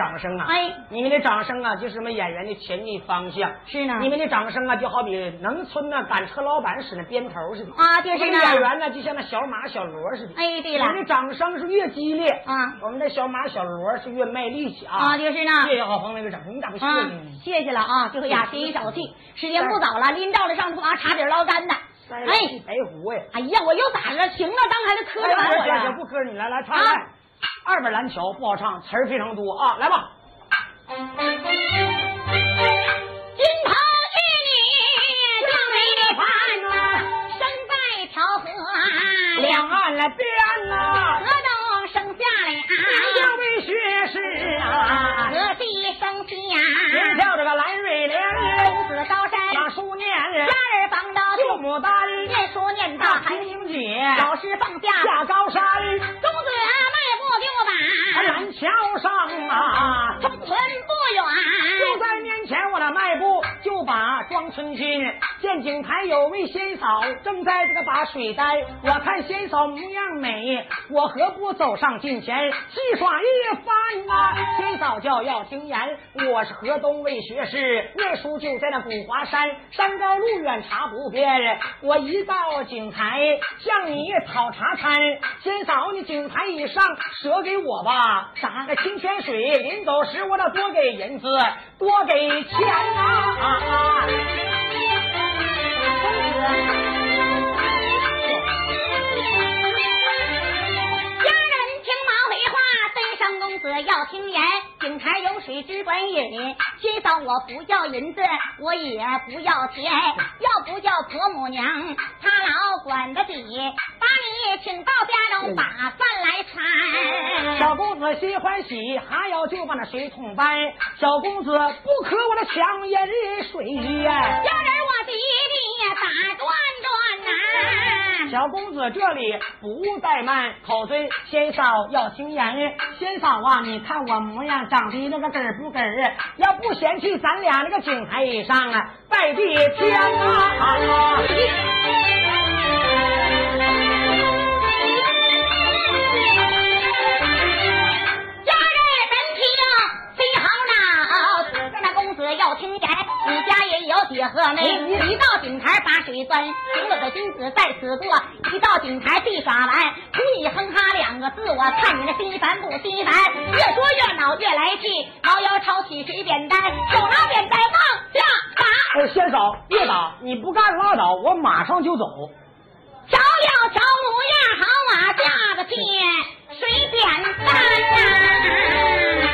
掌声啊！哎，你们的掌声啊，就是我们演员的前进方向。是呢。你们的掌声啊，就好比农村那赶车老板使那鞭头似的啊，就是呢。演员呢，就像那小马小罗似的。哎，对了。你们的掌声是越激烈啊，我们的小马小罗是越卖力气啊。啊，就是呢。谢谢好朋友的掌声，你咋不谢呢？谢谢了啊，这回呀，歇一口气。时间不早了，拎到了上厨房茶底捞干的。哎，白胡呀！哎呀，我又咋了？行了，刚才的磕着完我了。不磕你来来唱来。二本蓝桥不好唱，词儿非常多啊，来吧。金袍玉女将美的伴呐，生在条河两岸来边呐，河东生下来两位学士啊，河西生下，名叫这个蓝瑞莲，公子高山把书念，家儿放到舅牡丹，念书念到韩英姐，老师放假下高山，公子把蓝桥上啊，中村。不远，就在面前，我的迈步就把庄春君见井台有位仙嫂正在这个把水担，我看仙嫂模样美，我何不走上近前戏耍一番呐？仙嫂叫要听言，我是河东魏学士，念书就在那古华山，山高路远查不遍，我一到井台向你讨茶餐。仙嫂，你井台以上舍给我吧，啥？那清泉水临走时我得多给。银子多给钱啊！家人听马回话，尊上公子要听言。井台有水只管饮，先嫂我不要银子，我也不要钱，要不叫婆母娘，她老管得紧，请到家中把饭来传。小公子心欢喜，还要就把那水桶搬。小公子不渴我的强饮水呀！家人我弟弟打转转呐！小公子这里不怠慢，口尊先嫂要听言。先嫂啊，你看我模样。长得那个根儿不根儿，要不嫌弃咱俩那个井台上啊，拜地天啊！家要听言，你家也有姐和妹，一到井台把水端，行我的君子在此过，一到井台必耍完。你哼哈两个字，我看你那心烦不心烦？越说越恼，越来气。猫腰抄起水扁担，手拿扁担往下打。哎，先嫂，别打！你不干拉倒，我马上就走。瞧了瞧模样，好马，架子天水扁担呐。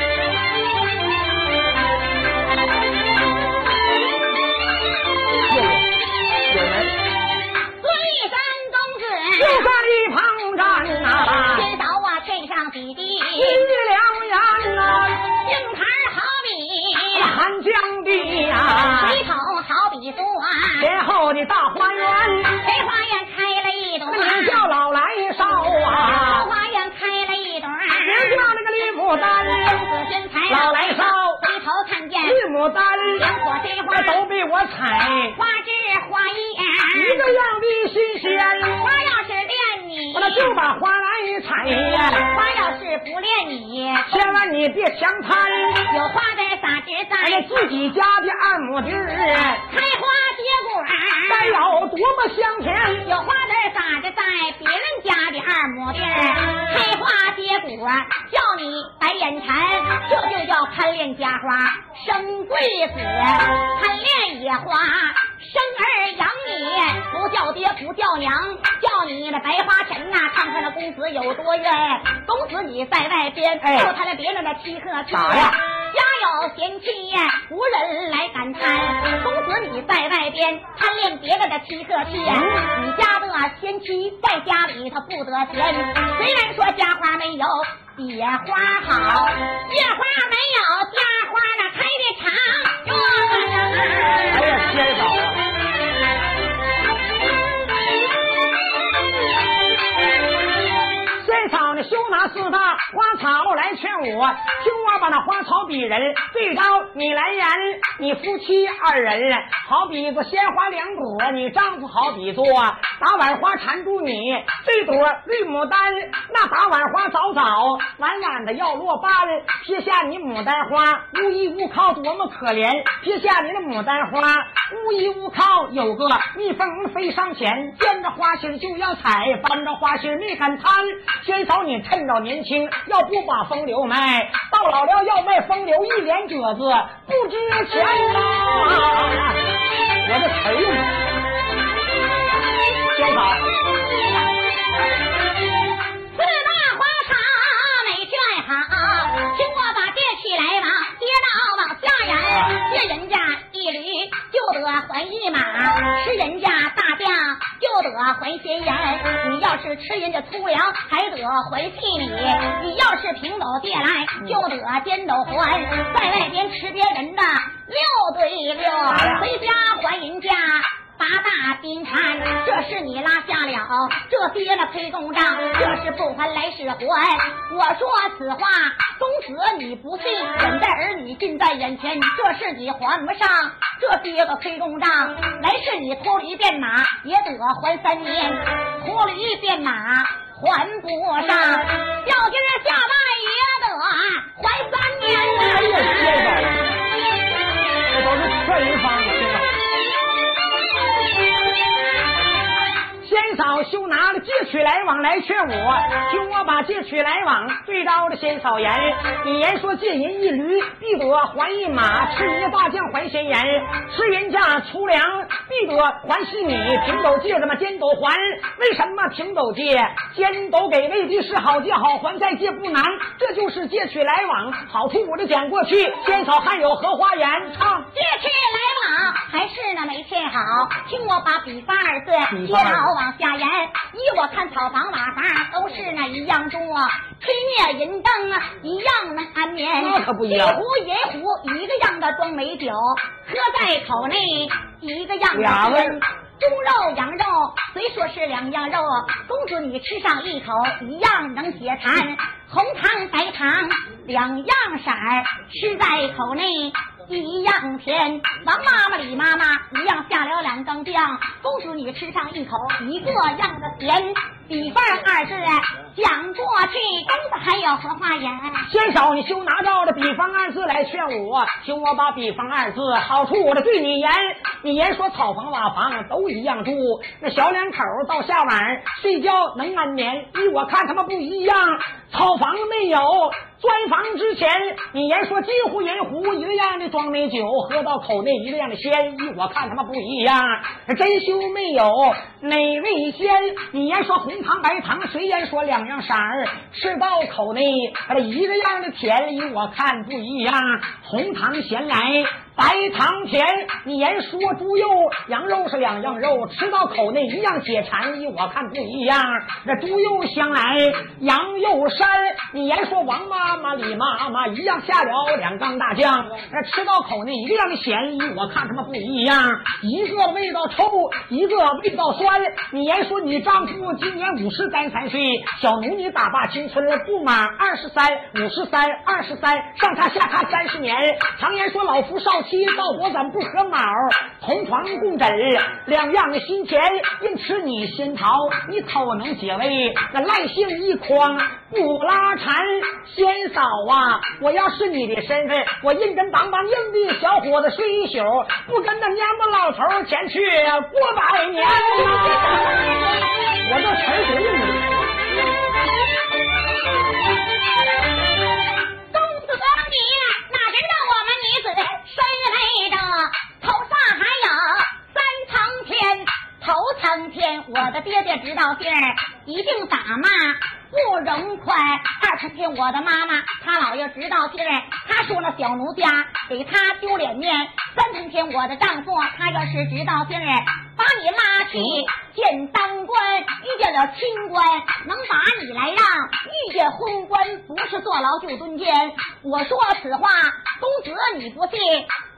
一旁站呐，先嫂啊，天上几滴一两眼呐，硬盘好比寒江地呀，水桶好比钻，前后的大花园，这花园开了一朵，名叫老来少啊，后花园开了一朵，名叫那个绿牡丹，公子身材老来少，回头看见绿牡丹，两朵鲜花都被我采，花枝花叶。一个样的新鲜，花要是恋你，我那就把花来采呀，花要是不恋你，千万你别强贪，有花的撒植在自己家的二亩地儿，开花结果该有多么香甜，有花的撒着在别人家的二亩地儿，开花结果叫你白眼馋，这就叫贪恋家花生贵子，贪恋野花生儿养你，不叫爹不叫娘，叫你那白花钱呐，看看那公子有多冤，公子你在外边就贪了别人的妻客去，啥呀？家有贤妻，无人来敢贪。公子你在外边贪恋别人的妻客去，你家的贤妻在家里头不得闲。虽然说家花没有野花好，野花没有家花那开的长。哎呀，天嫂啊！现场的休拿四大花草来劝我，听我把那花草比人，最高你来言，你夫妻二人好比个鲜花两朵，你丈夫好比作打碗花缠住你这朵绿牡丹，那打碗花早早晚晚的要落瓣，撇下你牡丹花无依无靠多么可怜，撇下你的牡丹花无依无靠，有个蜜蜂飞上前，见着花心就要采，翻着花心没敢攀。先嫂你趁着年轻，要不把风流卖，到老了要卖风流，一脸褶子不值钱呐！我这词用的，先嫂。四大花茶美劝好，听我把爹起来往街道往下人，借人家一驴就得还一马，吃人家大将就得还闲言。你要是吃人家粗粮，还得还细米；你要是平斗借来，就得颠斗还。在外边吃别人的六对六，回家还人家。八大兵缠，这是你拉下了这爹的催公账，这是不还来是还。我说此话，公子你不信，眼在儿女近在眼前，这是你还不上这爹的催公账。来世你脱驴变马，也得还三年；脱驴变马还不上，要今儿下拜也得还三年哎呀，先嫂，这都是劝人方的。先嫂休拿了借取来往来劝我，听我把借取来往对照着先嫂言。你言说借银一驴，必得还一马；吃人家大将还闲言，吃人家粗粮，必得还细米。平斗借怎么尖斗还？为什么平斗借？尖斗给未必是好借好还，再借不难。这就是借取来往好处，我就讲过去。仙草还有荷花言？唱借取来往还是那没欠好，听我把比方二字接着往下言。依我看，草房瓦房都是那一样多，吹灭银灯一样能安眠。那可不一样一壶银壶一个样的装美酒，喝在口内一个样的俩味儿甜。猪肉、羊肉虽说是两样肉，公主你吃上一口一样能解馋。红糖、白糖两样色儿，吃在口内一样甜。王妈妈、李妈妈一样下了两缸酱，公子你吃上一口一个样的甜。比方二字讲过去，公子还有何话言？先嫂，你休拿照着比方二字来劝我，听我把比方二字好处我的对你言。你言说草房瓦房都一样住，那小两口到下晚睡觉能安眠。依我看他们不一样，草房没有。钻房之前，你言说金壶银壶一个样的装美酒，喝到口内一个样的鲜。依我看他妈不一样，真修没有哪味鲜。你言说红糖白糖，谁言说两样色儿，吃到口内一个样的甜。依我看不一样，红糖咸来。白糖甜，你言说猪肉、羊肉是两样肉，吃到口内一样解馋。依我看不一样，那猪肉香来，羊肉膻。你言说王妈妈、李妈妈一样下了两缸大酱，那吃到口内一样咸。依我看他妈不一样，一个味道臭，一个味道酸。你言说你丈夫今年五十三三岁，小奴你打罢青春不满二十三、五十三、二十三，上他下他三十年。常言说老夫少妻，到火怎不合卯？同床共枕，两样的心钱，硬吃你仙桃，你口能解胃，那赖性一筐不拉馋。仙嫂啊，我要是你的身份，我硬跟邦邦硬的小伙子睡一宿，不跟那娘们老头前去过百年。我这词儿多硬身为的头上还有三层天，头层天，我的爹爹知道信儿，一定打骂不容宽。二层天，我的妈妈他姥爷知道信儿，他说了小奴家给他丢脸面。三层天，我的丈夫他要是知道信儿，把你拉去见当官，遇见了清官，能把你来让；遇见昏官，不是坐牢就蹲监。我说此话，公子你不信，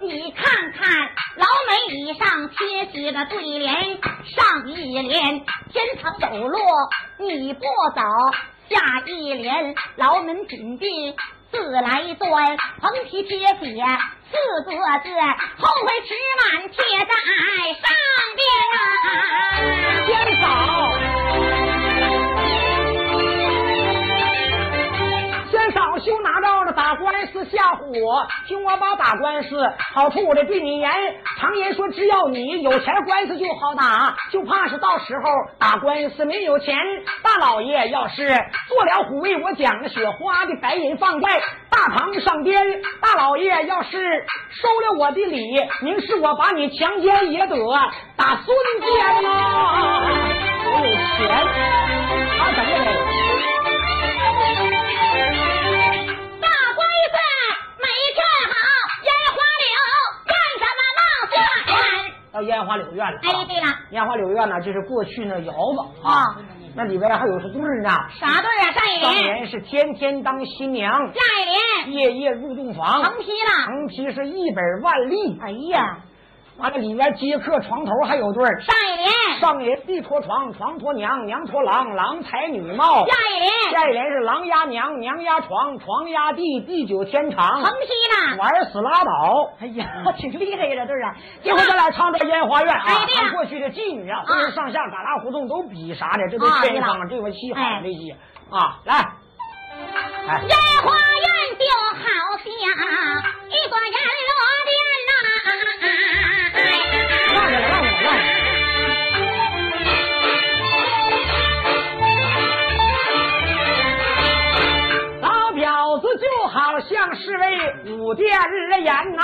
你看看牢门以上贴起的对联，上一联天堂走路你不走。下一联，牢门紧闭自来钻，横批贴写四个字，后悔迟晚贴在上边啊，先走。官司吓唬我，听我把打官司好处我得对你严。常言说，只要你有钱，官司就好打，就怕是到时候打官司没有钱。大老爷要是做了虎为我讲雪花的白银放在大堂上边，大老爷要是收了我的礼，明是我把你强奸也得打孙坚呐！我有钱，他怎么的？烟花柳院了，哎，对了，烟花柳院呢，就是过去那窑子啊，那里边还有是对呢，啥对啊？张当年是天天当新娘，夏爱莲夜夜入洞房，成批了，成批是一本万利，哎呀。完了，里面接客床头还有对儿上一联，上联地拖床，床拖娘，娘拖郎，郎才女貌。下一联，下一联是郎压娘，娘压床，床压地，地久天长。横批呢？玩死拉倒。哎呀，挺厉害呀，这对儿啊！一会儿咱俩唱这烟花院啊，唱过去的妓女啊，或者上下旮旯胡同都比啥的，这都天方，这回戏好这些啊，来，烟花院就好像一朵阎罗殿呐。老表子就好像是位武殿人呐。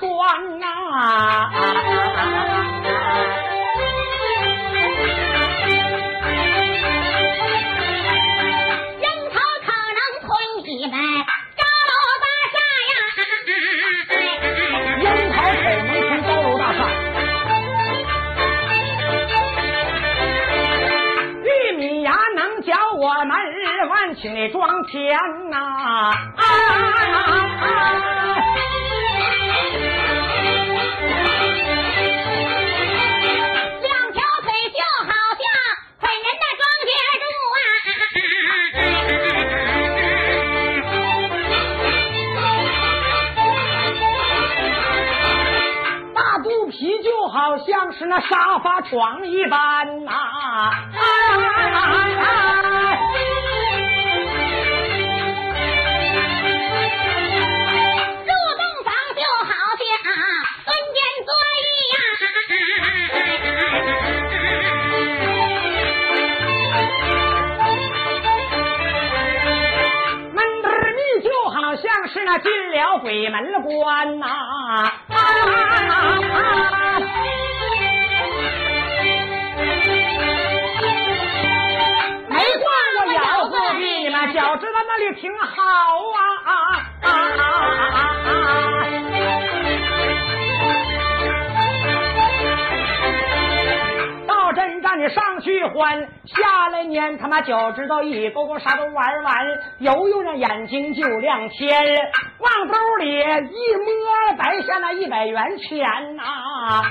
光啊。黄一般。他妈脚趾头一勾勾，啥都玩完，揉揉那眼睛就亮天，往兜里一摸，白下那一百元钱呐！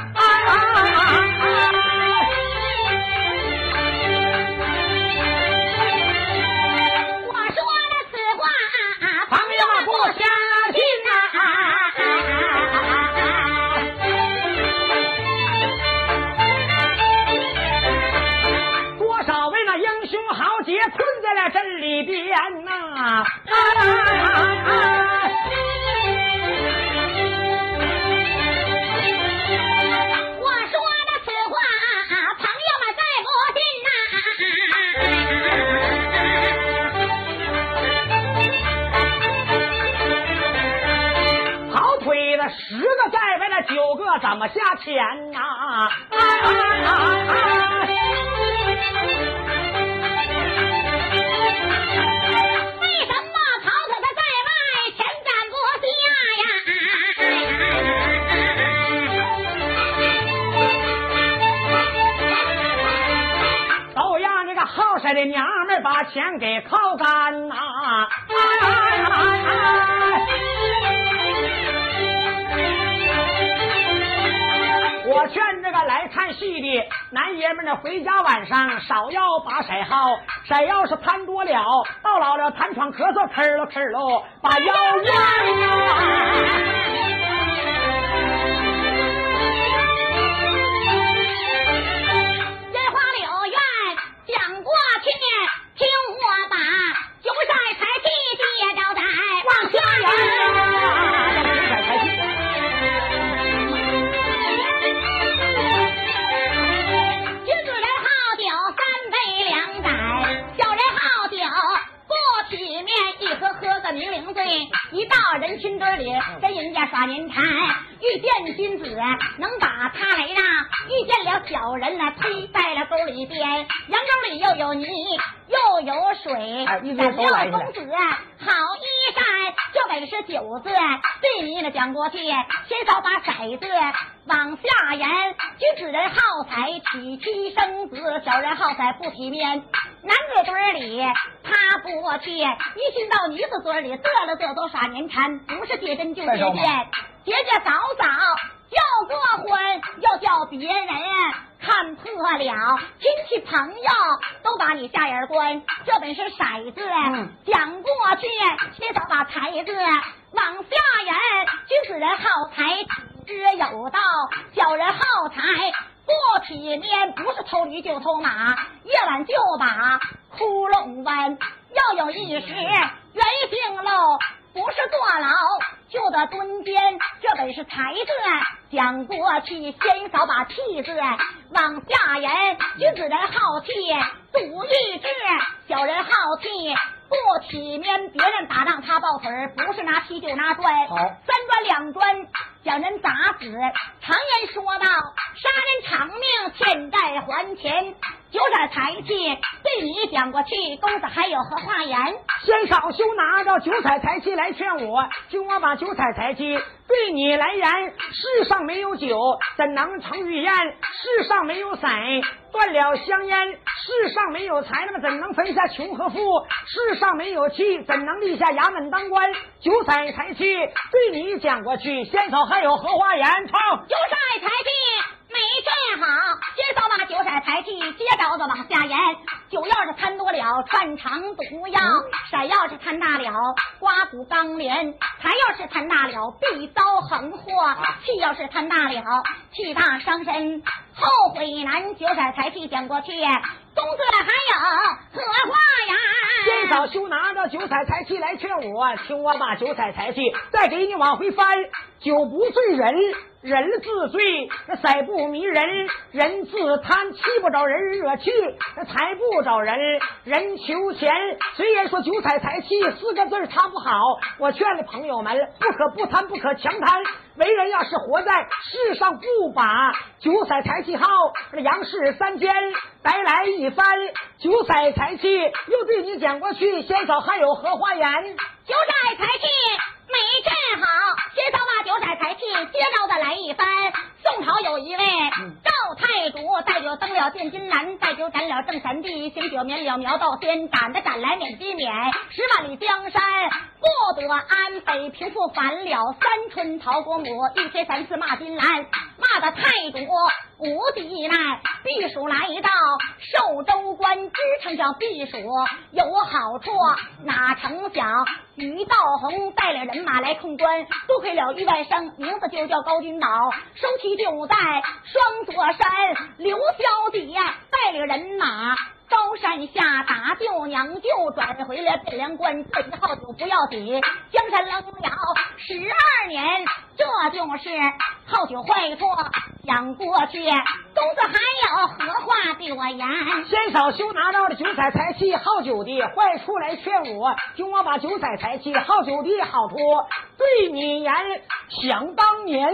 我说的此话朋友们再不信呐好腿的十个在外的九个怎么下钱呐啊啊的娘们把钱给靠干呐！我劝这个来看戏的男爷们呢，回家晚上少要把色好，谁要是贪多了，到老了痰喘咳嗽，咳了咳喽，把腰弯能把他来让，遇见了小人呢推在了沟里边，羊沟里又有泥又有水，怎料公子好衣衫，这本是九字，对你呢讲过去，先少把骰子往下言，君子人好财，娶妻生子，小人好财不体面。男子堆里他不去，一心到女子堆里得了得都耍年缠，不是借针就接剑，姐姐早早要过婚，要叫别人看破了，亲戚朋友都把你下眼关。这本是骰子讲过去，先早把财子往下言。君子人好财，知有道；小人好财。不体面，不是偷驴就偷马，夜晚就把窟窿弯。要有一时人性喽，不是坐牢就得蹲监。这本是财字，讲过去先少把气字往下言。君子人好气，赌意志；小人好气，不体面。别人打仗他抱腿不是拿劈就拿砖。三砖两砖。将人砸死，常言说道：杀人偿命，欠债还钱。九彩财气对你讲过去，公子还有何话言？先少休拿着九彩财气来劝我，听我把九彩财气对你来言。世上没有酒，怎能成玉燕？世上没有伞，断了香烟。世上没有财，那么怎能分下穷和富？世上没有气，怎能立下衙门当官？九彩财气对你讲过去，先少还有何话言？唱九彩财气。没阵好，先扫把酒色财气，接着子往下延。酒要是贪多了，串肠毒药；色要是贪大了，刮骨钢连；财要是贪大了，必遭横祸；气要是贪大了，气大伤身，后悔难。酒色财气讲过去，公子还有何话呀？先少休拿着九彩财气来劝我，请我把九彩财气再给你往回翻。酒不醉人，人自醉；那色不迷人，人自贪。气不着人惹气，那财不着人，人求钱。虽然说九彩财气四个字他不好，我劝的朋友们不可不贪，不可强贪。为人要是活在世上，不把九彩财气好，那杨氏三千白来一番。九载财气又对你讲过去，先生还有何话言？九彩财气没阵好，先生把酒彩财气接招的来一番。宋朝有一位赵太祖，带酒登了殿金兰，带酒斩了正三弟，行酒免了苗道仙，斩的斩来免即免，十万里江山不得安。北平复反了三春曹国母，一天三次骂金兰，骂的太祖无敌难。避暑来到寿州关，支撑着避暑有好处，哪成想于道宏带领人马来控官，多亏了玉外甥，名字就叫高君宝，收旗就在双左山，刘小姐带领人马。高山下打救娘舅，转回了汴梁关。这一号酒不要紧，江山冷了十二年。这就是好酒坏处，讲过去，公子还有何话对我言？先少休拿到了酒彩财气好酒的坏处来劝我，听我把酒彩财气好酒的好处对你言。想当年。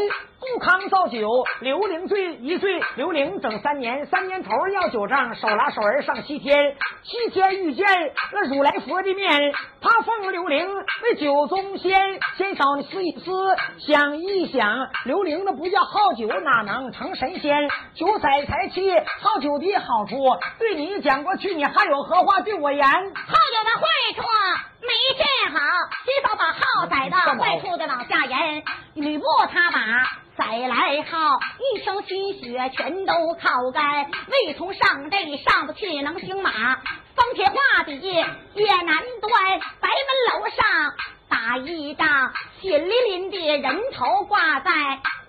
杜康造酒，刘伶醉一醉，刘伶整三年，三年头要酒账，手拉手儿上西天，西天遇见那如来佛的面，他奉刘伶为酒中仙，先少你思一思，想一想，刘伶那不叫好酒，哪能成神仙？酒色财气，好酒的好处，对你讲过去，你还有何话对我言？好酒的坏处没见好，先少把好歹的坏处的往下言，吕布他把。再来好，一生心血全都靠干，未从上阵上不去能行马，方铁画笔也难断，白门楼上打一仗，血淋淋的人头挂在。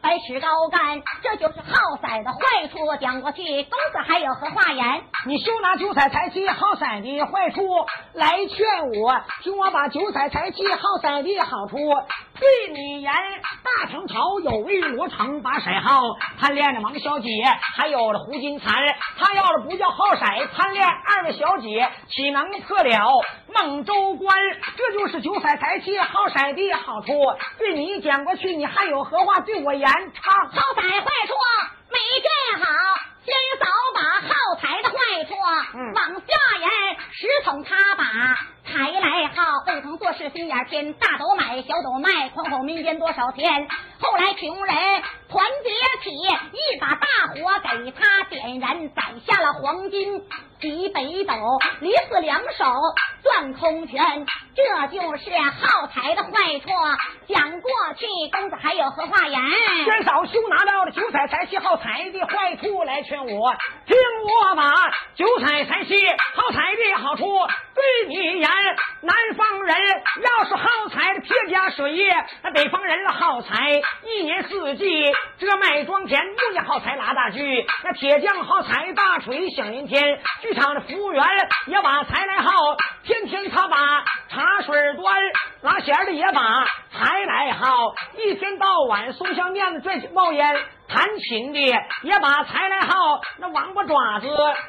百尺高杆，这就是好色的坏处。讲过去，公子还有何话言？你休拿九彩财气好色的坏处来劝我，听我把九彩财气好色的好处对你言。大唐朝有位罗成把色好，贪恋着王小姐，还有了胡金蝉。他要是不叫好色，贪恋二位小姐，岂能破了孟州关？这就是九彩财气好色的好处。对你讲过去，你还有何话对我言？好财坏处没见好，先早把耗财的坏处往下言。十从他把财来耗，未曾做事心眼偏，大斗买小斗卖，狂吼民间多少天？后来穷人团结起，一把大火给他点燃，攒下了黄金。及北斗，离死两手攥空拳，这就是耗财的坏处。讲过去，公子还有何话言？先少休拿到了九彩财气耗财的坏处来劝我，听我把九彩财气耗财的好处对你言。南方人要是耗财的撇家水业，那北方人了耗财一年四季这麦庄田，木匠耗财拉大锯，那铁匠耗财大锤响连天。剧场的服务员也把财来耗，天天他把茶水端，拿弦的也把财来好，一天到晚松香面子拽冒烟。弹琴的也把财来耗，那王八爪子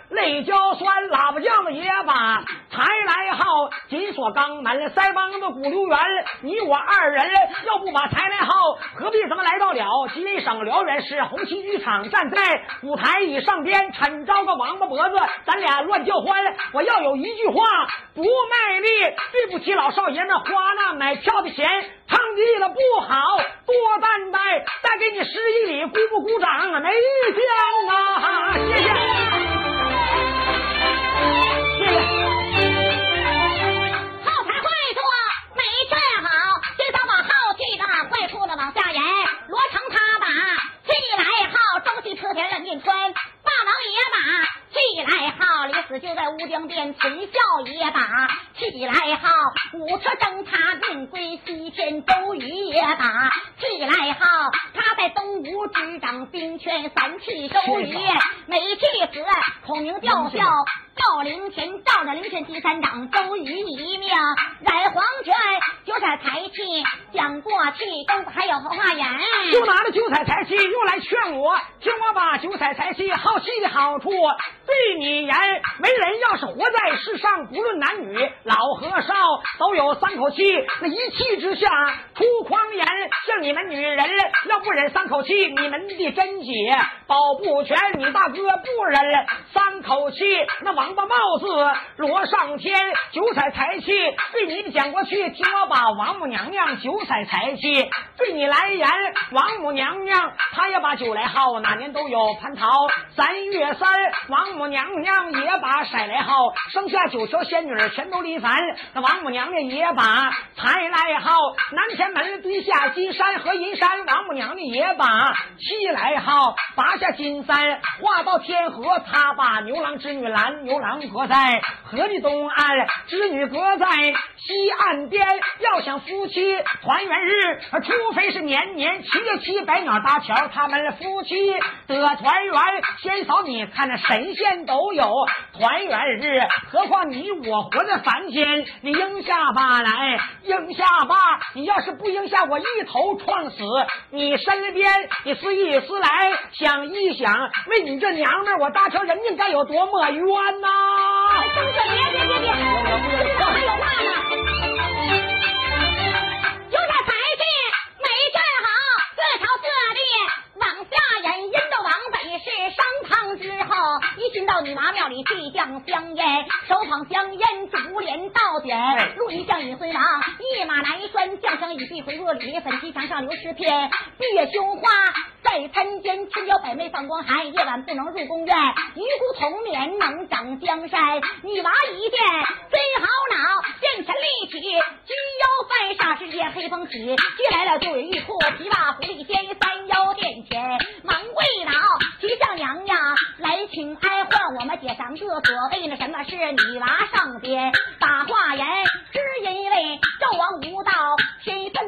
泪浇酸，喇叭酱子也把财来耗。紧锁肛门，腮帮子骨溜圆，你我二人要不把财来耗，何必怎么来到了吉林省辽源市红旗剧场，站在舞台椅上边，抻着个王八脖子，咱俩乱叫欢。我要有一句话不卖力，对不起老少爷们花那买票的钱，唱腻了不好，多担待，再给你十一里。不鼓掌，没见啊！谢谢，谢谢。好财坏处没劝好，今早我好气的坏处的往下言。罗成他把气来好，东西车田任面穿；也把气来好，李死就在乌江边；秦孝也把气来好，五车征他命归西天；周瑜也把气来好。在东吴执掌兵权，三气周瑜，没气死，孔明吊孝。赵灵前，赵着灵前第三长，周瑜一命染黄泉，九彩财气讲过去，都还有何话言？就拿着九彩财气又来劝我，听我把九彩财气好气的好处对你言。为人要是活在世上，不论男女老和少，都有三口气，那一气之下出狂言。像你们女人要不忍三口气，你们的贞洁保不全。你大哥不忍三口气，那王八帽子罗上天，九彩财气对你讲过去，听我把王母娘娘九彩财气对你来言。王母娘娘她也把酒来耗，哪年都有蟠桃。三月三，王母娘娘也把色来耗，生下九条仙女全都离凡。那王母娘娘也把财来耗，南天门堆下金山和银山。王母娘娘也把气来耗，拔下金山化到天河，她把牛郎织女拦牛。郎国在河的东岸，织女搁在西岸边要想夫妻团圆日，除非是年年七月七百鸟搭桥，他们夫妻得团圆。先嫂，你看那神仙都有团圆日，何况你我活在凡间？你应下吧来，应下吧！你要是不应下，我一头撞死你身边。你思一思来，想一想，为你这娘们，我搭桥人命该有多么冤呐！别别别别，知道还有话呢。有点才气没劝好，各朝各地往下演，引到往北是商汤之后，一进到女娲庙里祭将香烟，手捧香烟竹帘倒点，陆一将尹孙王一马难拴，将相一臂回若里，粉旗墙上留诗篇，闭月羞花。在参间，千娇百媚放光寒，夜晚不能入宫院。鱼骨同眠能长江山。女娃一见真好恼，见前立起，居腰翻煞世界黑风起。接来了就有一铺琵琶狐狸仙，三腰殿前忙跪倒，齐相娘娘来请哀，唤我们姐三个。所谓那什么是女娃上边把话言，只因为纣王无道，身份满，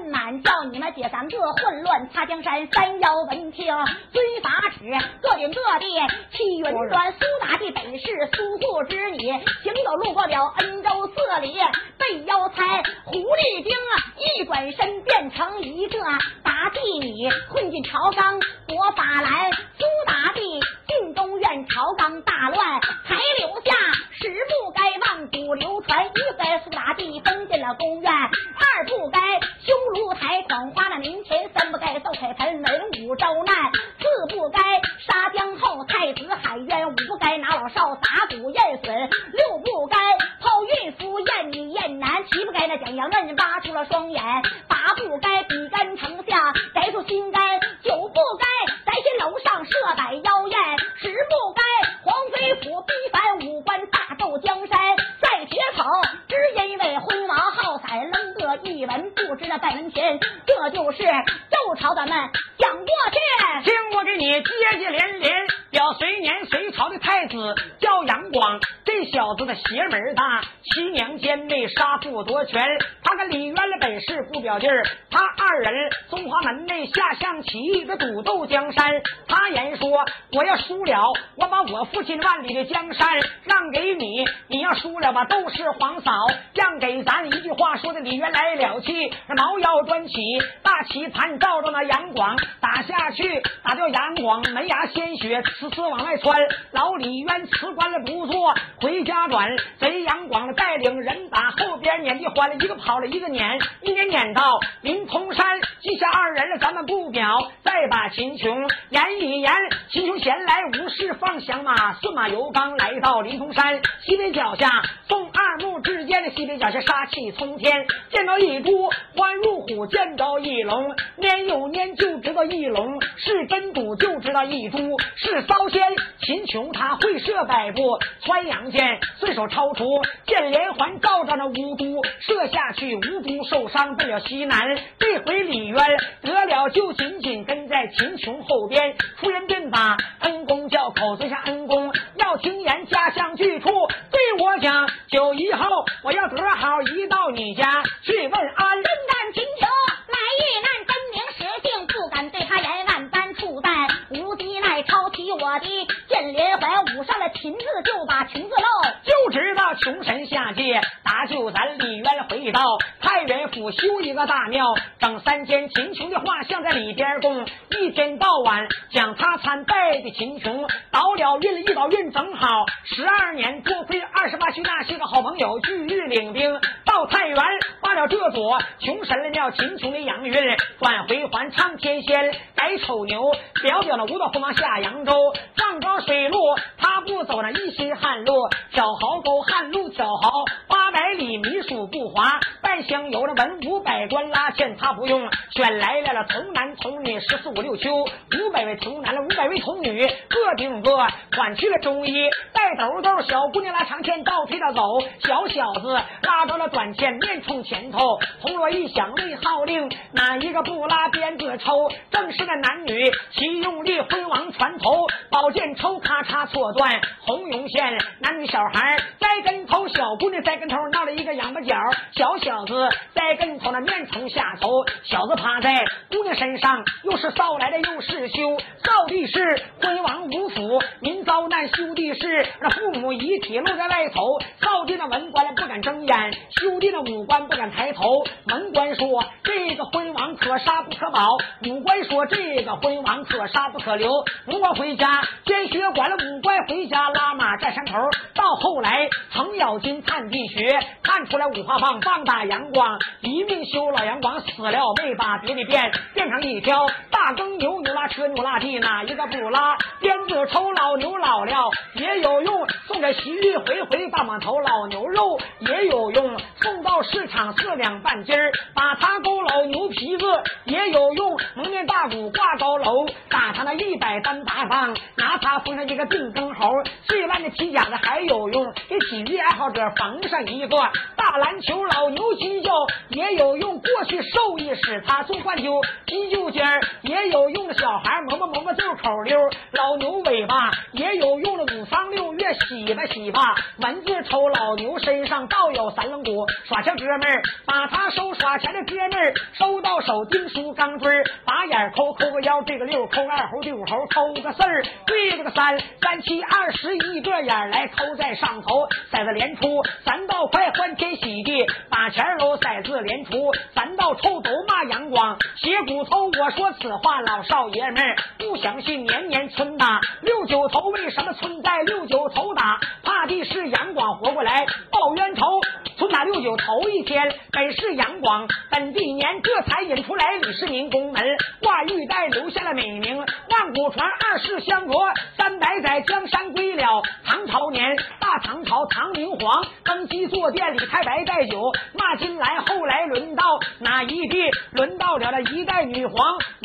叫你们姐三个混乱擦江山，三腰闻。听遵法旨，各领各地气云端。苏妲己本是苏护之女，行走路过了恩州寺里，被妖猜狐狸精啊，一转身变成一个大妓女，混进朝纲夺法来。苏妲己进东院，朝纲大乱，才留下十不该万古流传。一该苏妲己封进了宫院，二不该匈奴台闯花那民前，三不该斗彩盆文武招。难四不该杀江后太子喊冤，五不该拿老少打鼓验损，六不该抛孕妇验女验男，七不该那蒋杨问挖出了双眼，八不该比干城下摘出心肝，九不该在新楼上设摆妖宴，十不该黄飞虎逼不值的在门前，这就是周朝咱们讲过去。听我给你接接连连，表随年隋朝的太子叫杨广，小子的邪门大，七娘奸内杀父夺权。他跟李渊的本事不表弟儿，他二人中华门内下象棋的赌斗江山。他言说我要输了，我把我父亲万里的江山让给你；你要输了吧，都是皇嫂让给咱。一句话说的李渊来了气，毛腰端起大棋盘，照着那杨广打下去。打掉杨广门牙鲜血呲呲往外窜，老李渊辞官了不做，回家转。贼杨广带领人打后边撵地欢了，一个跑了一个撵，一撵撵到临潼山，记下二人了，咱们不表。再把秦琼言一言，秦琼闲来无事放响马，顺马游刚来到临潼山西北脚下，送二目之间的西北脚下杀气冲天，见到一猪欢入虎，见到一龙蔫又蔫，就知道一龙是。真赌就知道一株是骚仙，秦琼他会射百步穿杨箭，顺手抄出见连环，照着那无辜射下去，无辜受伤奔了西南。这回李渊得了，就紧紧跟在秦琼后边。夫人便把恩公叫口尊下恩公，要听言家乡巨处对我讲。九一后我要得好一到你家去问安。真干秦琼奈抄起我的剑连环，舞上了裙子就把裙子露，就知道穷神下界搭救咱李渊回到太原府修一个大庙，整三间秦琼的画像在里边供，一天到晚讲他参拜的秦琼，倒了运了一倒运正好十二年，多亏二十八岁那些个好朋友聚日领兵到太原，罢了这座穷神的庙，秦琼的洋运转回还唱天仙改丑牛，表表。五道锋芒下扬州，藏庄水路他不走那一心旱路，挑壕沟旱路挑壕八百里米数不滑，半厢有那文武百官拉纤他不用，选来了了童男童女十四五六秋，五百位童男了五百位童女各顶个，管去了中医带兜兜，小姑娘拉长线倒推着走，小小子拉着了短线面冲前头，铜锣一响内号令，哪一个不拉鞭子抽？正是那男女齐用力。昏王船头，宝剑抽咔嚓错断红绒线，男女小孩栽跟头，小姑娘栽跟头，闹了一个仰巴脚，小小子栽跟头那面冲下头，小子趴在姑娘身上，又是骚来的又是羞，造的是昏王无府，民遭难修地是那父母遗体露在外头，造的那文官不敢睁眼，修的那武官不敢抬头。文官说这个昏王可杀不可保，武官说这个昏王可杀不可留。武官回家见血管了，五官回家拉马站山头，到后来程咬金探地穴，看出来五花棒棒打阳光，一命休老阳光死了没把别的变，变成一条大耕牛，牛拉车牛拉地，哪一个不拉？鞭子抽老牛老了也有用，送给西域回回大码头老牛肉也有用，送到市场四两半斤儿，把他勾老牛皮子也有用，蒙面大鼓挂高楼，打他那一百单大棒，拿它封上一个定根猴，最烂的皮甲子还有用，给体育爱好者缝上一个大篮球，老牛犄角也有用，过去兽医使他做灌灸，急救尖儿也有用。的，小孩磨磨磨磨就口溜，老牛尾巴也有用的，五方六月洗吧洗吧，蚊子抽老牛身上倒有三棱骨，耍钱哥们儿把他收耍钱的哥们儿收到手，钉书钢锥，把眼抠抠个腰，这个六抠二猴第五猴抠个四儿，对这个三三七二十一个眼儿来抠在上头，骰子连出三道快欢天喜地，把钱喽骰子连出三道臭都骂阳光，斜骨头我说此话老少爷们儿不相信，年年村打六九头，为什么村在六九头打？怕的是阳光活过来报冤仇。村打六九头一天，本是阳光本地年，这才引出来李世民宫门挂玉带，留下了美名。万古传二是相国，三百载江山归了唐朝年。大唐朝唐明皇登基坐殿，李太白带酒骂金来。后来轮到哪一帝？轮到了那一代女皇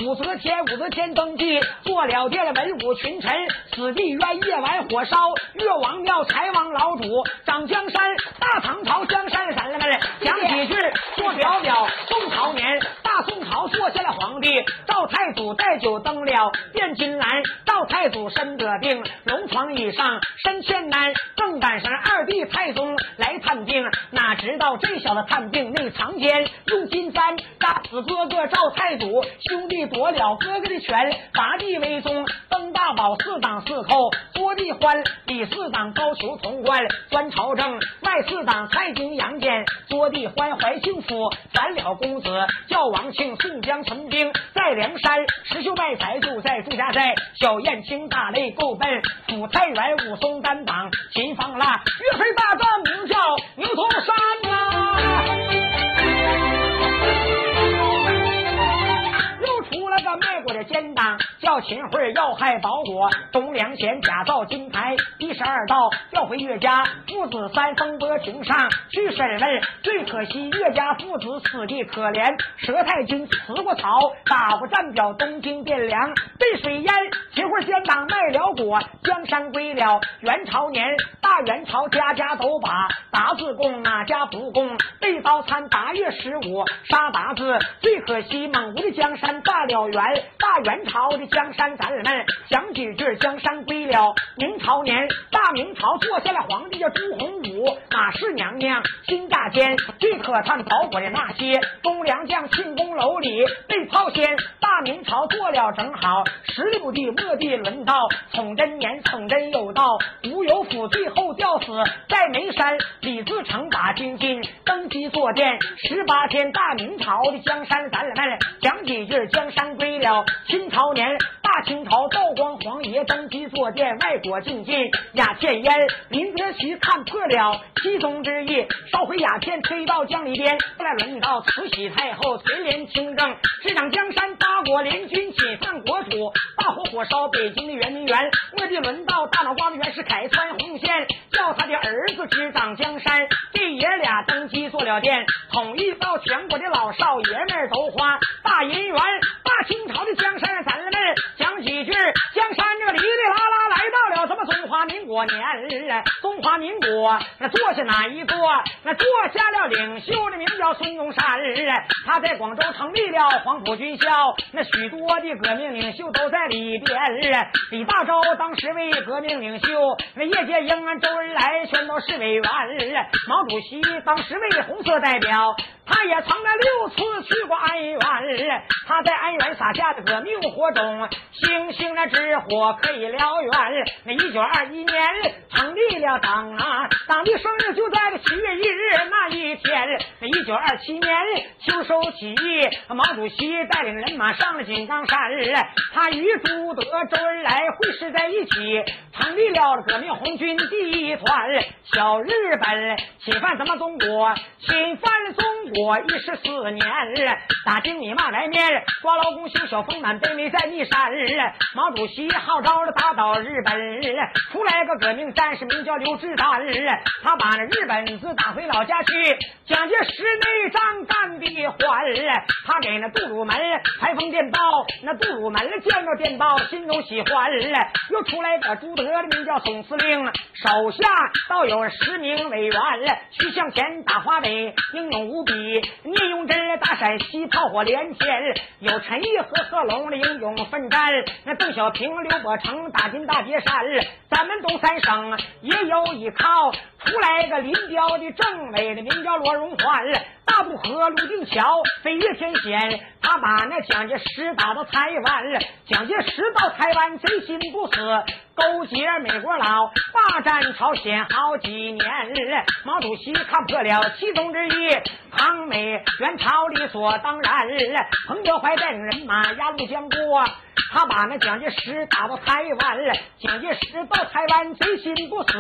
武则天。武则天登基做了殿，文武群臣死地冤，夜晚火烧越王庙，财王老主掌江山。大唐朝江山咱们讲几句说表表。宋朝年，宋朝坐下了皇帝，赵太祖带酒登了殿金兰。赵太祖身得病，龙床以上身欠难，正赶上二弟太宗来探病，哪知道这小子探病内藏奸，用金簪扎死哥哥赵太祖，兄弟夺了哥哥的权，拔地为宗，登大宝四党四寇，多地欢，李四党高俅潼关，专朝政，外四党蔡京杨坚，多地欢怀庆府，咱了公子叫王庆，宋江屯兵在梁山，石秀卖财就在祝家寨，小燕青大擂够奔，府太原武松担当秦方腊，岳飞大战名叫牛头山呐、又出了个卖国的奸党，叫秦桧要害保国，东梁贤假造金牌，第十二道调回岳家父子三风波庭上去审问，最可惜岳家父子死的可怜，佘太君辞过曹，打过战表，东京汴梁被水淹，秦桧奸党卖了国，江山归了元朝年，大元朝家家都把达字供，哪家不供？被刀参八月十五杀达字，最可惜蒙古的江山大了元，大元朝的江山咱们讲几句，江山归了明朝年，大明朝坐下了皇帝叫朱洪武，马氏娘娘金大坚，最可叹保国的那些忠良将庆功楼里被炮掀，大明朝做了正好十六帝末帝轮到崇祯年，崇祯有道吴有府最后吊死在眉山，李自成把金金登基坐殿十八天，大明朝的江山咱们讲几句，江山归了清朝年，大清朝道光皇爷登基坐殿，外国进进鸦片烟，林则徐看破了其中之意，烧毁鸦片推到江里边，后来轮到慈禧太后垂帘听政，执掌江山，八国联军解放国土，大火火烧北京的圆明园，末地轮到大脑瓜子袁世凯穿红线，叫他的儿子执掌江山，这爷俩登基做了殿，统一到全国的老少爷们儿都花大银元，大清朝的江山咱们几句，江山这个哩哩啦啦来到了咱们中华民国年，中华民国那坐下哪一座？那坐下了领袖的名叫孙中山，他在广州成立了黄埔军校，那许多的革命领袖都在里边。李大钊当时为革命领袖，那叶剑英、周恩来全都是委员。毛主席当时为红色代表。他也曾来六次去过安源，他在安源撒下的革命火种，星星的之火可以燎原。那一九二一年成立了党啊，党的生日就在七月一日那一天。那一九二七年秋收起义，毛主席带领人马上了井冈山，他与朱德、周恩来会师在一起，成立了革命红军第一团。小日本侵犯咱们中国，侵犯了中国。我一十四年，打进你妈来面，抓劳工修小丰满，北美在密山。毛主席号召了打倒日本，出来个革命战士名叫刘志丹，他把那日本子打回老家去。蒋介石内战干的欢，他给那杜鲁门传封电报，那杜鲁门见着电报心中喜欢。又出来个朱德的名叫总司令，手下倒有十名委员，徐向前打华北，英勇无比。聂永贞打陕西，炮火连天；有陈毅和贺龙的英勇奋战。那邓小平、刘伯承打进大别山。咱们东三省也有依靠出来个林彪的政委的名叫罗荣桓。大渡河、泸定桥，飞越天险。他把那蒋介石打到台湾。蒋介石到台湾，贼心不死，勾结美国佬，霸占朝鲜好几年。毛主席看破了其中之意，抗美援朝理所当然。彭德怀带领人马压路江过。他把那蒋介石打到台湾了，蒋介石到台湾贼心不死，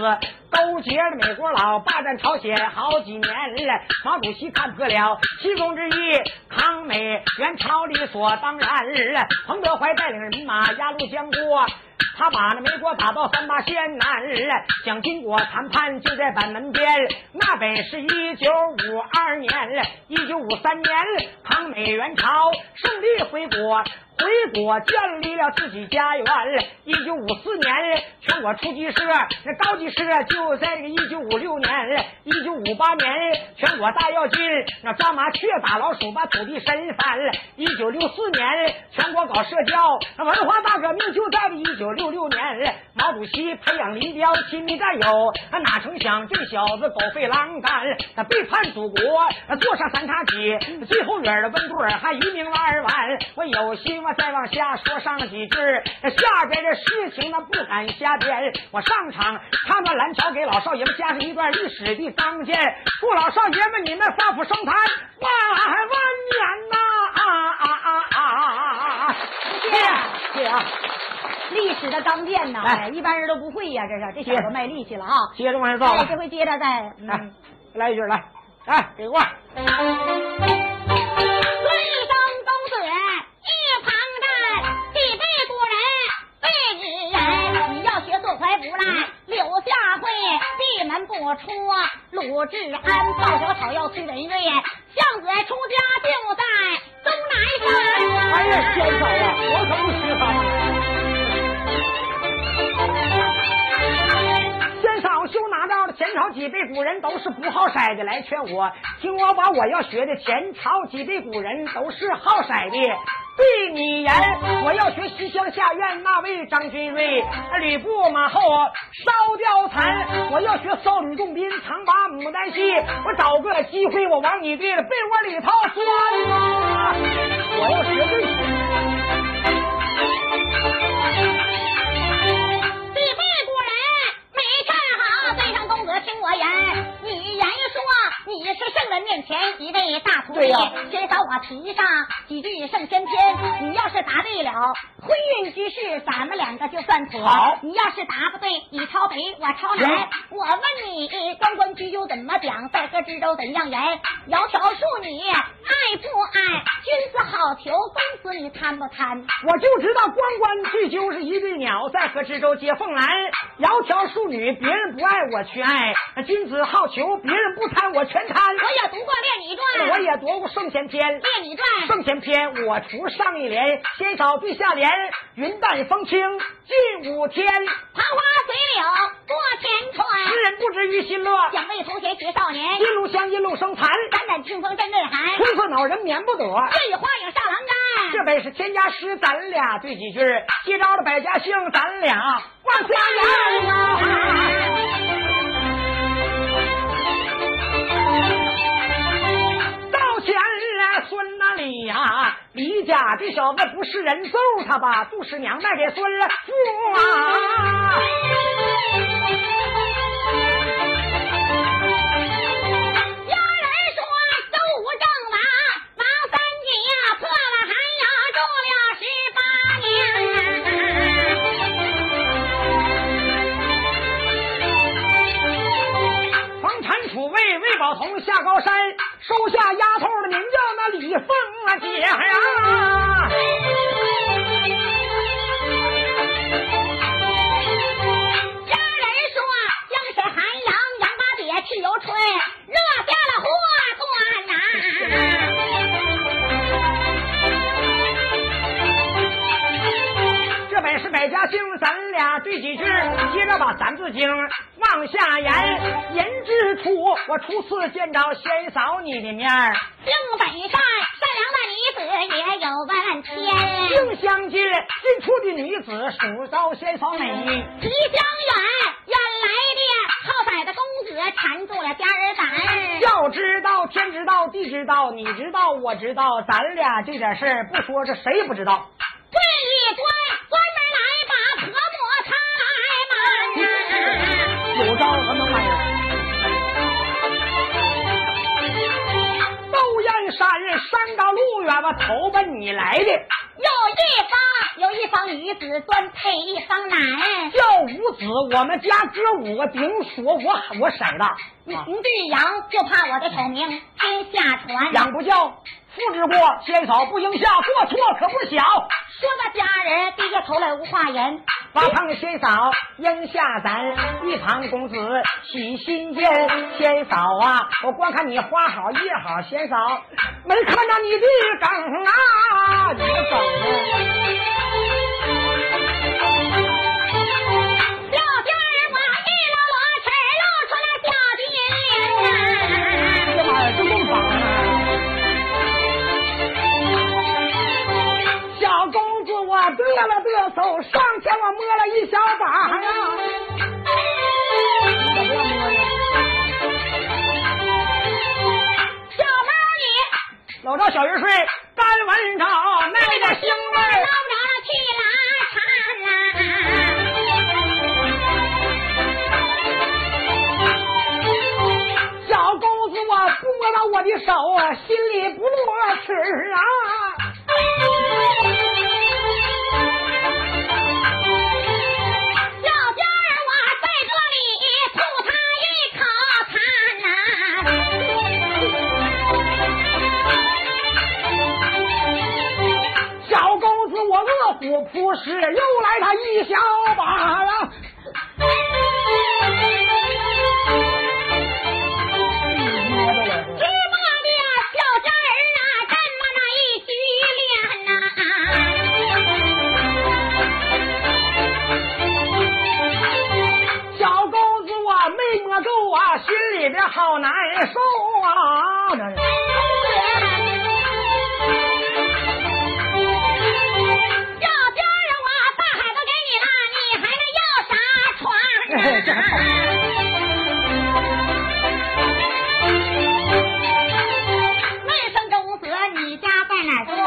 勾结了美国佬，霸占朝鲜好几年了。毛主席看破了其中之意，抗美援朝理所当然了。彭德怀带领人马压路江过，他把那美国打到三八线南了。蒋经国谈判就在板门边，那本是一九五二年了，一九五三年抗美援朝胜利回国。回国建立了自己家园。一九五四年，全国初级社那高级社就在这个一九五六年。一九五八年，全国大跃进，那抓麻雀打老鼠，把土地深翻了。一九六四年，全国搞社交，那文化大革命就在一九六六年。毛主席培养林彪亲密战友，哪成想这小子狗吠狼干，他背叛祖国，坐上三叉戟，最后远的温布尔还一命二完。我有心。我再往下说上几句，下边的事情那不敢瞎编。我上场唱段蓝桥，给老少爷们加上一段历史的章件，祝老少爷们你们发福生财，万万年呐！啊啊啊啊啊啊！谢谢谢啊！历史的钢剑呐，哎，一般人都不会呀，这是这小子卖力气了啊！接着往下造，这回接着再来来一句来，来给过。无赖，柳下跪，闭门不出。鲁智安抱着草药催人月，相子出家就在东南山。哎呀，先生啊，我可不稀罕。仙嫂就拿到了前朝几辈古人都是不好色的来劝我，听我把我要学的前朝几辈古人都是好色的。对你言，我要学西厢下院那位张君瑞，吕布马后烧貂蝉。我要学少女动宾常把牡丹戏。我找个机会，我往你的被窝里头钻。我要学这是答对了，婚运之事咱们两个就算妥。好，你要是答不对，你抄北，我抄南。我问你，关关雎鸠怎么讲？在河之洲怎样言？窈窕淑女，爱不爱？君子好逑，公子你贪不贪？我就知道关关雎鸠是一对鸟，在河之洲接凤来。窈窕淑女，别人不爱我去爱；君子好逑，别人不贪我全贪。我也读过《列女传》，我也读过《圣贤篇》。《列女传》《圣贤》。篇。我除上一联，先扫对下联。云淡风轻近五天，桃花随柳过前川。诗人不知于心乐。想为同学写少年，一路香一路生残，胆胆清风阵阵寒。春色恼人免不得。这与花影上栏杆这，本是天家诗，咱俩对几句，接招了百家姓，咱俩往下言啊。到前来孙那里呀，李家这小子不是人揍他吧？杜十娘卖给孙父啊。位魏宝同下高山，收下丫头的名叫那李凤啊姐呀。家人说江水寒阳杨八姐去游春，热下了祸端呐。这本是百家姓，咱俩对几句，接着把《三字经》往下言。言之初，我初次见着仙嫂你的面儿，性本善，善良的女子也有万千。性相近，近处的女子数遭仙嫂美。吉祥远，远来的好歹的公子缠住了家儿胆。要知道，天知道，地知道，你知道，我知道，咱俩这点事儿不说，这谁也不知道。有招什么玩意儿？窦燕山山高路远，我投奔你来的。有一方有一方女子端配一方男。叫五子，我们家哥五个顶属我我婶的。你红对羊就怕我的丑名天下传。养不教，父之过，先嫂不应下，过错可不小。说到家人，低下头来无话言。八胖仙嫂应下咱，玉堂公子喜心间。仙嫂啊，我光看你花好叶好，仙嫂没看到你的梗啊，你的梗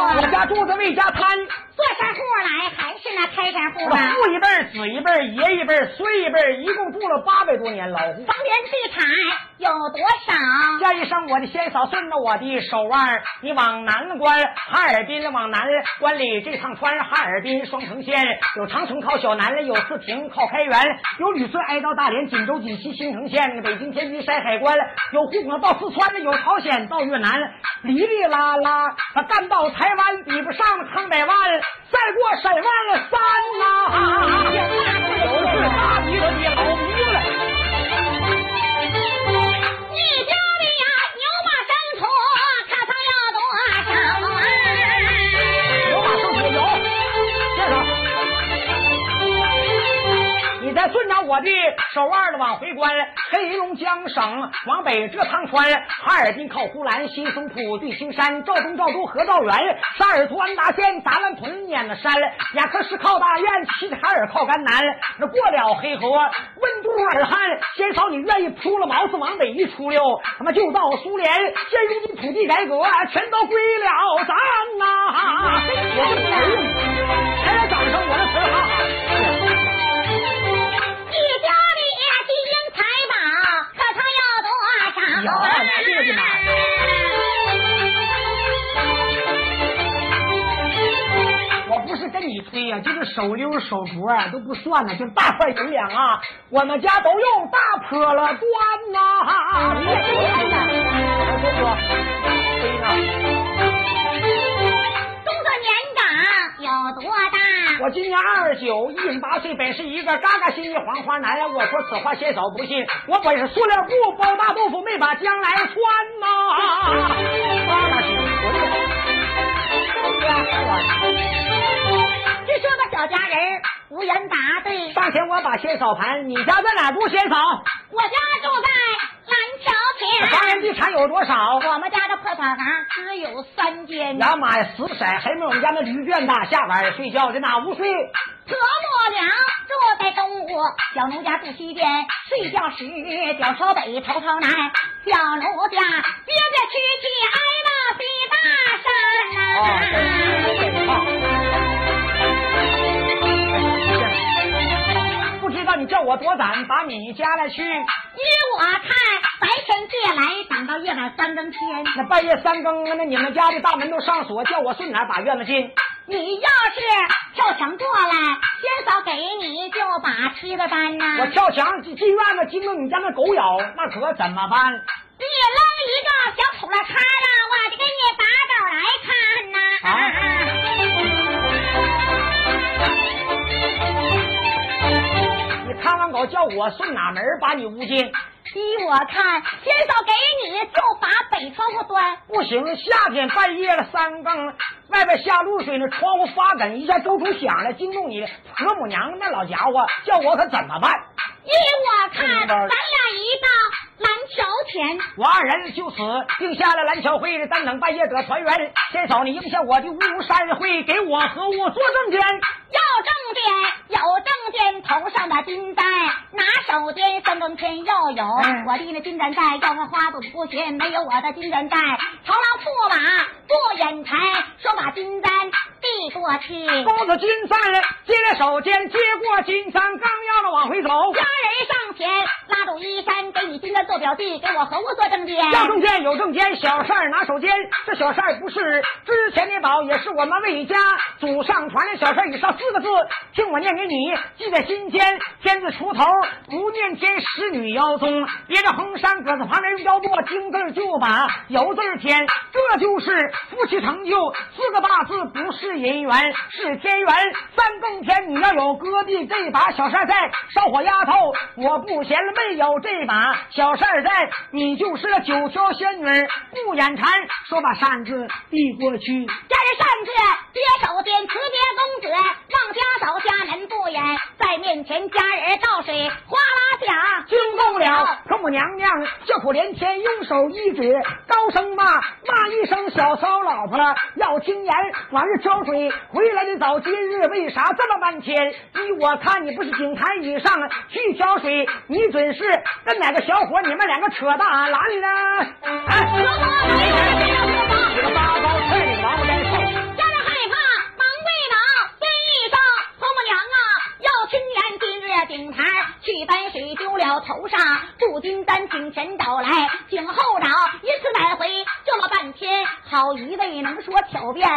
我住？家住在魏家滩，坐山户来还是那开山户我啊？父一辈儿、子一辈儿、爷一辈儿、孙一辈儿，一共住了八百多年老户。房连地产有多少？加一声我的仙嫂，顺着我的手腕儿，你往南关，哈尔滨往南关里这趟穿哈尔滨双城县，有长城靠小南，有四平靠开原，有旅顺挨到大连，锦州锦西新城县，北京天津山海关，有湖广到四川，有朝鲜到越南，哩哩啦啦，他干到台湾，比不上康百万，再过沈万三呐、有是大鼻子的老顺着我的手腕的往回关，黑龙江省往北这趟川，哈尔滨靠呼兰，新松浦对青山，肇东、肇州河道源，沙尔图安达县达兰屯撵了山，雅克市靠大雁，齐齐哈尔靠甘南。那过了黑河，温都尔汗，先嫂你愿意铺了毛子往北一出溜，他妈就到苏联。现如今土地改革全都归了咱呐！我这词儿，还来掌声，我的词儿哈多少？有，这个我不是跟你吹呀、就是手溜手镯啊都不算了，就大块银两啊，我们家都用大破了端呐、我今年二十九，一十八岁，本是一个嘎嘎心的黄花男。我说此话，先嫂不信。我本是塑料布包大豆腐，没把将来穿呐。八大星，我就说个小家人无言答对。上前我把仙嫂盘，你家在哪住？仙嫂，我家住在蓝桥田，房人地产有多少？我们家的破草房只有三间。呀妈呀，死色，还没有我们家那驴圈大，下晚睡觉在那屋睡？婆母俩住在东屋，小奴家住西边。睡觉时脚朝北，头朝南。小奴家憋着屈气挨了西大哦，山真呐、是真你叫我多攒，把米加来去。依我看，白天借来，等到夜晚三更天。那半夜三更，那你们家的大门都上锁，叫我顺哪把院子进？你要是跳墙过来，先嫂给你就把吃的搬呐。我跳墙进进院子，经过你家那狗咬，那可怎么办？你扔一个小土了叉子，我就给你打狗来看呐。看完狗叫我顺哪门把你屋进？依我看，先嫂给你就把北窗户端。不行，夏天半夜了三更，外边下露水，那窗户发梗，一下周出响了，惊动你婆母娘那老家伙，叫我可怎么办？依我看，嗯咱俩一到蓝桥前，我二人就此定下了蓝桥会的，单等半夜得团圆。先嫂，你应下我的乌山会，给我和我做证件。要证件有证件，头上的金簪，拿手间三更天要有。嗯我的那金簪在，要问花不不嫌，没有我的金簪在。朝郎驸马过眼台，说把金簪递过去。公子金簪接在手间，接过金簪，刚要了往回走。家人上前拉住衣衫，给你金簪做表弟，给我和我做证件。要证件有证件，小事儿拿手间。这小事儿不是之前的宝，也是我们魏家祖上传的小事儿。以上四个字，听我念给你，记在心间。天字出头，不念天，使女妖宗。别着横山搁在旁边用腰剁，金字就把有字添。这就是夫妻成就。四个大字不是姻缘，是天缘。三更天你要有哥弟这把小扇在，烧火丫头我不嫌了没有这把小扇在，你就是个九条仙女不眼馋。说把扇子递过去，家人扇子接手间，辞别公子往家走，家门不远，在面前家人倒水哗啦响，惊动了婆母娘娘，叫苦连天，用手一指，高声骂骂一声小骚老婆了要听言，往日挑水回来的早，今日为啥这么半天？依我看你不是井台以上去挑水，你准是跟哪个小伙你们两个扯大蓝了？哎，前找来，颈后找，一次来回这么半天，好一位能说巧辩，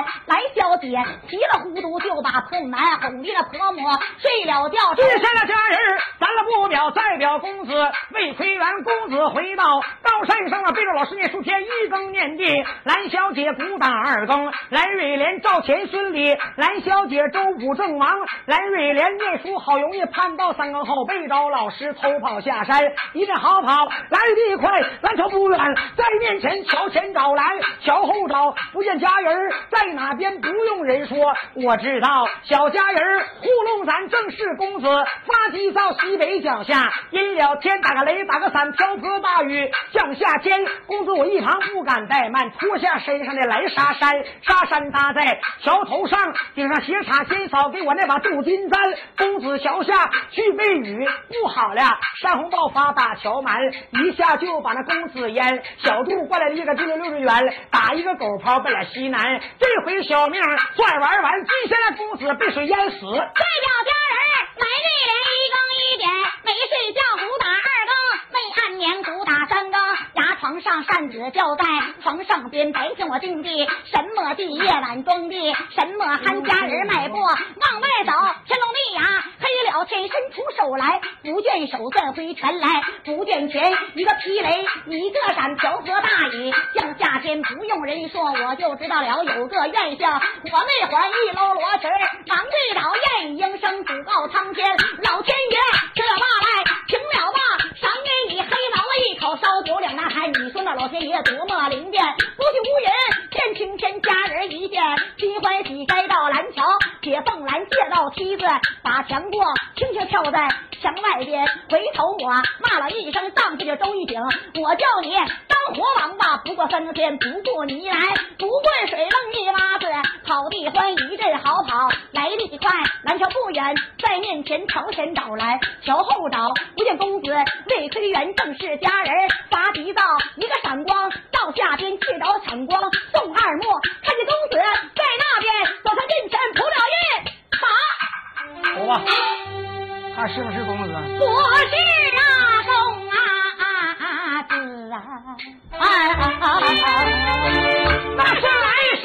急了糊涂就把婆母男哄离了婆母睡了觉，这下了家人，咱了不表，再表公子魏奎元公子回到高山上了，背着老师念书篇一更念地，蓝小姐鼓打二更，蓝瑞莲赵钱孙李，蓝小姐周武正忙，蓝瑞莲念书好容易盼到三更后，背着老师偷跑下山，一阵好跑来得快，蓝桥不远，在面前桥前找来，桥后找不见家人在哪边，不用众人说，我知道小家人糊弄咱正是公子发急躁，西北脚下阴了天，打个雷打个伞，瓢泼大雨降下天。公子我一旁不敢怠慢，脱下身上的蓝纱衫，沙衫搭在桥头上，顶上斜插仙嫂给我那把镀金簪。公子桥下去避雨，不好了，山洪爆发打桥满，一下就把那公子淹。小杜过来一个滴溜溜的圆，打一个狗刨奔了西南。这回小命算玩完，今天那公子被水淹死。这表家人来日连一更一点，没睡觉鼓打二更，没安眠鼓打三更。牙床上扇子就在床上边，白天我种地什么地，夜晚种地什么，看家人迈步往外走，天龙地呀。老天伸出手来，不见手再挥拳来，不见拳一个劈雷，一个闪，瓢泼大雨降下天。不用人说，我就知道了，有个院校，我没还一搂罗裙忙对倒燕语应声祖告苍天，老天爷这罢来，停了吧，赏给你黑毛子一口，烧酒两大坛。你说那老天爷多么灵验？不去乌云见青天，家人一见欢喜，该到蓝桥解凤兰，借到梯子把墙过。轻轻跳在墙外边，回头我骂了一声，上去就周一顶。我叫你当活王八，不过三天不过你来，不灌水愣一拉子，跑地欢一阵好跑，来得快。蓝桥不远，在面前朝前找来，桥后找不见公子，未推圆正是家人发急躁，一个闪光到下边去找闪光宋二木，看见公子在那边，叫他认真扑了印，好，走吧。他是不是公子？我是啊公子啊！那是来杀